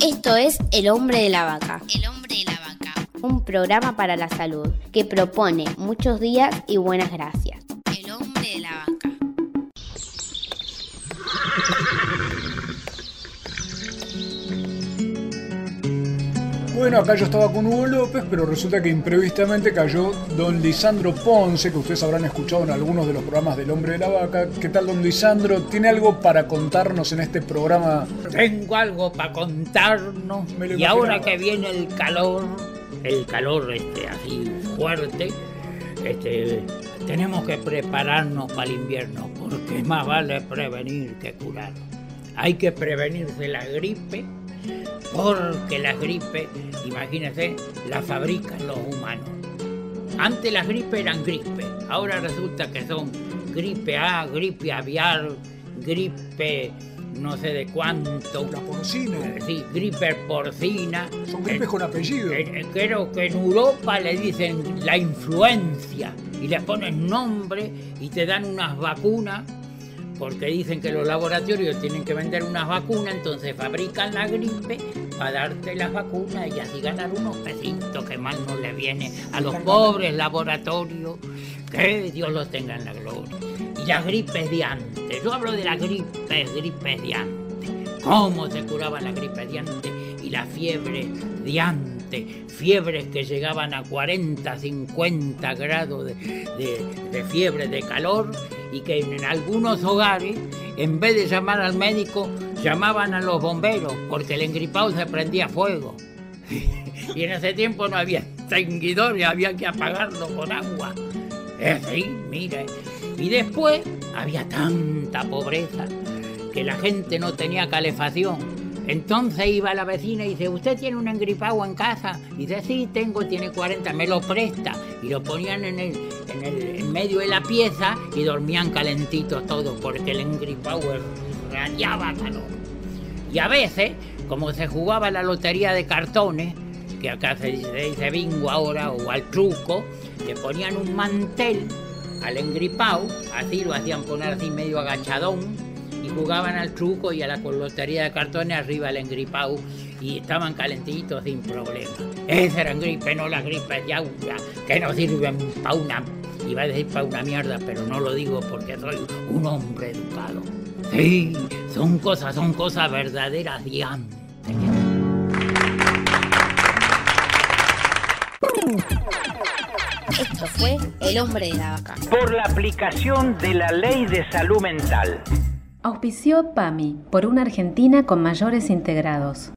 Esto es El hombre de la vaca. El hombre de la vaca. Un programa para la salud que propone muchos días y buenas gracias. El hombre de la vaca. Bueno, acá yo estaba con Hugo López, pero resulta que imprevistamente cayó don Lisandro Ponce, que ustedes habrán escuchado en algunos de los programas del Hombre de la Vaca. ¿Qué tal, don Lisandro? ¿Tiene algo para contarnos en este programa? Tengo algo para contarnos. Y ahora que viene el calor, el calor este, así fuerte, este, tenemos que prepararnos para el invierno, porque más vale prevenir que curar. Hay que prevenirse la gripe, porque la gripe, imagínense, la fabrican los humanos. Antes las gripes eran gripe, ahora resulta que son gripe A, gripe aviar, gripe no sé de cuánto. La porcina. Sí, gripe porcina. Son gripes con apellido. Eh, eh, Creo que en Europa le dicen la influencia y le ponen nombre y te dan unas vacunas porque dicen que los laboratorios tienen que vender unas vacunas, entonces fabrican la gripe para darte las vacunas y así ganar unos pesitos que mal no le viene a los pobres laboratorios. Que Dios los tenga en la gloria. Y las gripes de antes, yo hablo de las gripes, gripes de antes. ¿Cómo se curaba la gripe de antes y la fiebre de antes? Fiebres que llegaban a 40, 50 grados de, de- fiebre, de calor, y que en algunos hogares, en vez de llamar al médico, llamaban a los bomberos, porque el engripado se prendía fuego. y en ese tiempo no había extinguidores, había que apagarlo con agua. Es así, mire. Y después había tanta pobreza que la gente no tenía calefacción. Entonces iba la vecina y dice, ¿usted tiene un engripado en casa? Y dice, sí, tengo, tiene 40, me lo presta. Y lo ponían en el, en el medio de la pieza y dormían calentitos todos porque el engripado radiaba calor. Y a veces, como se jugaba la lotería de cartones, que acá se dice, se dice bingo ahora, o al truco, le ponían un mantel al engripado, así lo hacían poner así medio agachadón, y jugaban al truco y a la lotería de cartones arriba el engripado, y estaban calentitos sin problema. Esa era gripe, no las gripes de aula, que no sirven para una, iba a decir para una mierda, pero no lo digo porque soy un hombre educado. Sí, son cosas, son cosas verdaderas de antes. Esto fue El hombre de la vaca. por la aplicación de la Ley de Salud Mental. Auspició PAMI por una Argentina con mayores integrados.